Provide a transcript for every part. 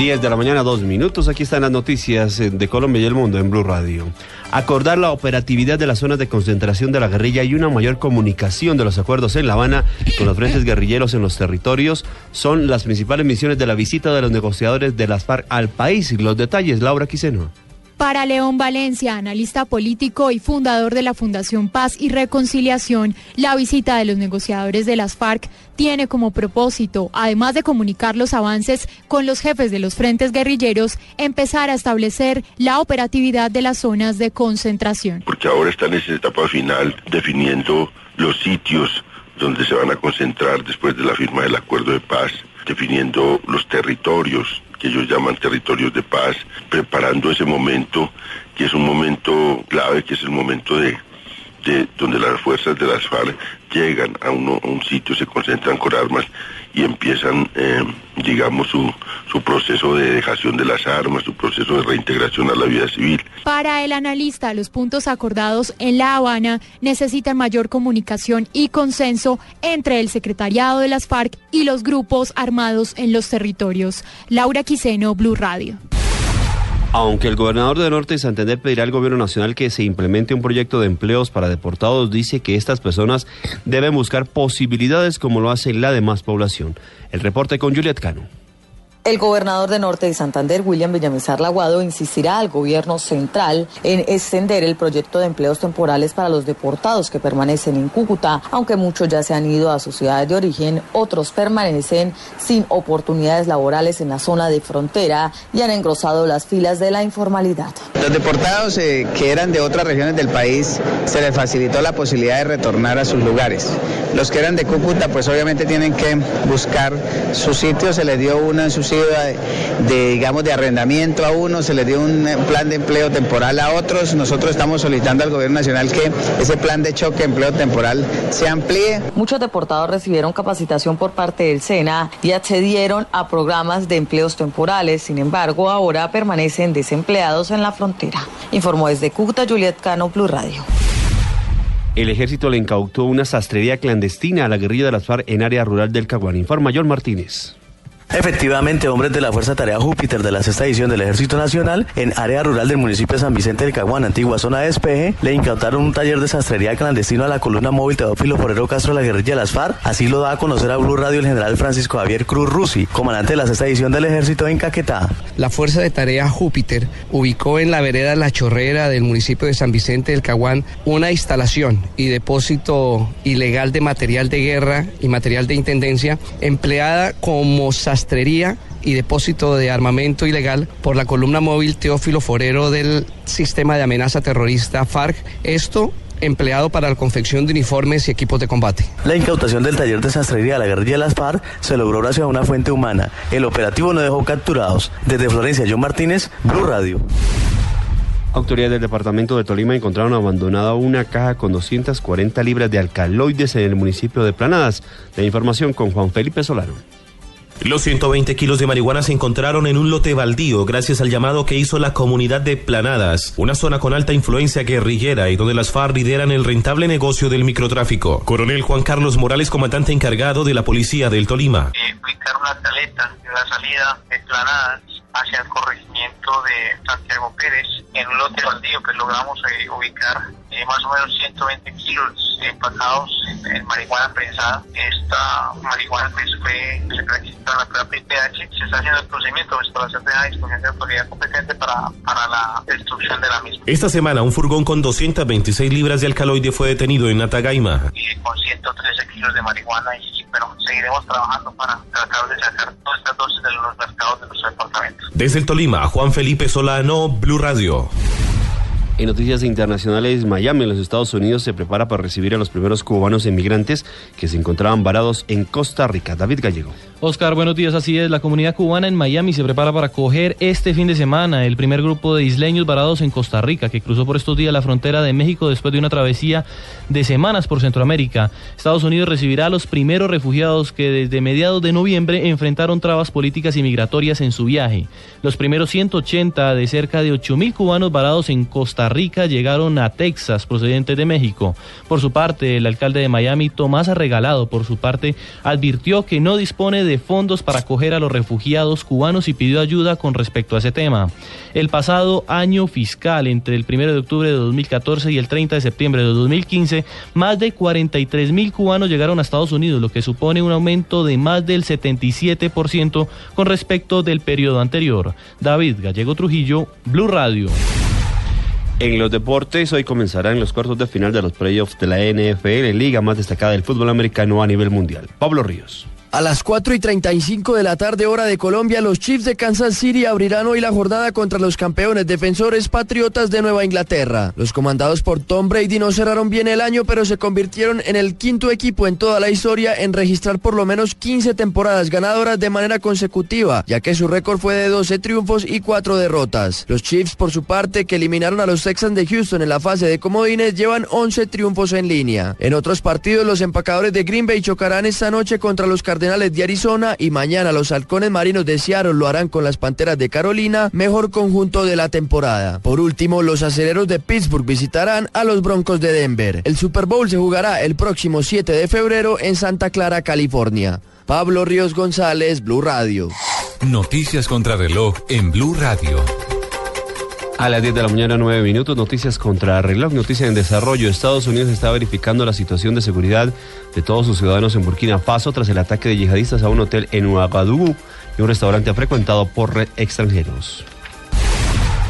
10 de la mañana, dos minutos. Aquí están las noticias eh, de Colombia y el mundo en Blue Radio. Acordar la operatividad de las zonas de concentración de la guerrilla y una mayor comunicación de los acuerdos en La Habana con los frentes guerrilleros en los territorios son las principales misiones de la visita de los negociadores de las FARC al país. Los detalles, Laura Quiseno. Para León Valencia, analista político y fundador de la Fundación Paz y Reconciliación, la visita de los negociadores de las FARC tiene como propósito, además de comunicar los avances con los jefes de los frentes guerrilleros, empezar a establecer la operatividad de las zonas de concentración. Porque ahora están en esa etapa final definiendo los sitios donde se van a concentrar después de la firma del acuerdo de paz, definiendo los territorios que ellos llaman territorios de paz, preparando ese momento, que es un momento clave, que es el momento de, de donde las fuerzas de las FARC llegan a, un sitio, se concentran con armas y empiezan, eh, digamos, su, su proceso de dejación de las armas, su proceso de reintegración a la vida civil. Para el analista, los puntos acordados en La Habana necesitan mayor comunicación y consenso entre el secretariado de las FARC y los grupos armados en los territorios. Laura Quiseno, Blue Radio. Aunque el gobernador de Norte de Santander pedirá al gobierno nacional que se implemente un proyecto de empleos para deportados, dice que estas personas deben buscar posibilidades como lo hace la demás población. El reporte con Juliet Cano. El gobernador de Norte de Santander, William Villamizar Laguado, insistirá al gobierno central en extender el proyecto de empleos temporales para los deportados que permanecen en Cúcuta, aunque muchos ya se han ido a sus ciudades de origen, otros permanecen sin oportunidades laborales en la zona de frontera y han engrosado las filas de la informalidad. Los deportados eh, que eran de otras regiones del país se les facilitó la posibilidad de retornar a sus lugares. Los que eran de Cúcuta, pues obviamente tienen que buscar su sitio, se les dio una en de, digamos, de arrendamiento a uno, se le dio un plan de empleo temporal a otros. Nosotros estamos solicitando al gobierno nacional que ese plan de choque de empleo temporal se amplíe. Muchos deportados recibieron capacitación por parte del SENA y accedieron a programas de empleos temporales. Sin embargo, ahora permanecen desempleados en la frontera. Informó desde Cúcuta Juliet Cano, Blue Radio. El ejército le incautó una sastrería clandestina a la guerrilla de las FARC en área rural del Caguán. Informa Mayor Martínez. Efectivamente, hombres de la Fuerza Tarea Júpiter de la sexta edición del Ejército Nacional, en área rural del municipio de San Vicente del Caguán, antigua zona de despeje, le incautaron un taller de sastrería clandestino a la columna móvil Teófilo Forero Castro de la guerrilla de las FARC. Así lo da a conocer a Blue Radio el general Francisco Javier Cruz Rusi, comandante de la sexta edición del Ejército en Caquetá. La Fuerza de Tarea Júpiter ubicó en la vereda La Chorrera del municipio de San Vicente del Caguán una instalación y depósito ilegal de material de guerra y material de intendencia empleada como sastrería y depósito de armamento ilegal por la columna móvil Teófilo Forero del sistema de amenaza terrorista FARC. Esto empleado para la confección de uniformes y equipos de combate. La incautación del taller de sastrería de la guerrilla de las FARC se logró gracias a una fuente humana. El operativo no dejó capturados. Desde Florencia, John Martínez, Blue Radio. Autoridades del departamento de Tolima encontraron abandonada una caja con 240 libras de alcaloides en el municipio de Planadas. La información con Juan Felipe Solano. Los 120 kilos de marihuana se encontraron en un lote baldío gracias al llamado que hizo la comunidad de Planadas, una zona con alta influencia guerrillera y donde las FARC lideran el rentable negocio del microtráfico. Coronel Juan Carlos Morales, comandante encargado de la policía del Tolima. Eh, ubicar una caleta en la salida de Planadas hacia el corregimiento de Santiago Pérez en un lote baldío que logramos eh, ubicar eh, más o menos 120 kilos empacados en, marihuana prensada. Esta marihuana pues fue registrada la prueba PPH, se está haciendo el procedimiento de instalación de la disposición de autoridad competente para, para la destrucción de la misma. Esta semana un furgón con 226 libras de alcaloide fue detenido en Natagaima. Y con 113 kilos de marihuana y bueno, seguiremos trabajando para tratar de sacar todas estas dosis de los mercados de nuestro departamento. Desde el Tolima, Juan Felipe Solano, Blue Radio. En noticias internacionales, Miami, en los Estados Unidos, se prepara para recibir a los primeros cubanos emigrantes que se encontraban varados en Costa Rica. David Gallego. Oscar, buenos días. Así es, la comunidad cubana en Miami se prepara para acoger este fin de semana el primer grupo de isleños varados en Costa Rica, que cruzó por estos días la frontera de México después de una travesía de semanas por Centroamérica. Estados Unidos recibirá a los primeros refugiados que desde mediados de noviembre enfrentaron trabas políticas y migratorias en su viaje. Los primeros 180 de cerca de 8.000 cubanos varados en Costa Rica llegaron a Texas procedentes de México. Por su parte, el alcalde de Miami, Tomás Arregalado, por su parte, advirtió que no dispone de de fondos para acoger a los refugiados cubanos y pidió ayuda con respecto a ese tema. El pasado año fiscal, entre el 1 de octubre de 2014 y el 30 de septiembre de 2015, más de 43 mil cubanos llegaron a Estados Unidos, lo que supone un aumento de más del 77% con respecto del periodo anterior. David Gallego Trujillo, Blue Radio. En los deportes, hoy comenzarán los cuartos de final de los playoffs de la NFL, liga más destacada del fútbol americano a nivel mundial. Pablo Ríos. A las 4 y 35 de la tarde hora de Colombia, los Chiefs de Kansas City abrirán hoy la jornada contra los campeones defensores patriotas de Nueva Inglaterra. Los comandados por Tom Brady no cerraron bien el año, pero se convirtieron en el quinto equipo en toda la historia en registrar por lo menos 15 temporadas ganadoras de manera consecutiva, ya que su récord fue de 12 triunfos y 4 derrotas. Los Chiefs, por su parte, que eliminaron a los Texans de Houston en la fase de comodines, llevan 11 triunfos en línea. En otros partidos, los empacadores de Green Bay chocarán esta noche contra los De Arizona y mañana los halcones marinos de Seattle lo harán con las Panteras de Carolina, mejor conjunto de la temporada. Por último, los aceleros de Pittsburgh visitarán a los Broncos de Denver. El Super Bowl se jugará el próximo 7 de febrero en Santa Clara, California. Pablo Ríos González, Blue Radio. Noticias contra reloj en Blue Radio. A las 10 de la mañana, 9 minutos, noticias contra reloj, noticias en desarrollo. Estados Unidos está verificando la situación de seguridad de todos sus ciudadanos en Burkina Faso tras el ataque de yihadistas a un hotel en Ouagadougou y un restaurante frecuentado por extranjeros.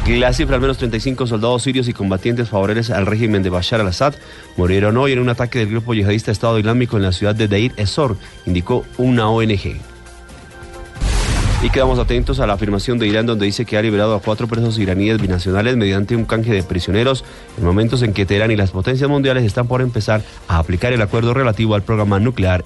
La cifra, al menos 35 soldados sirios y combatientes favorables al régimen de Bashar al-Assad murieron hoy en un ataque del grupo yihadista Estado Islámico en la ciudad de Deir Ezor, indicó una ONG. Y quedamos atentos a la afirmación de Irán donde dice que ha liberado a cuatro presos iraníes binacionales mediante un canje de prisioneros en momentos en que Teherán y las potencias mundiales están por empezar a aplicar el acuerdo relativo al programa nuclear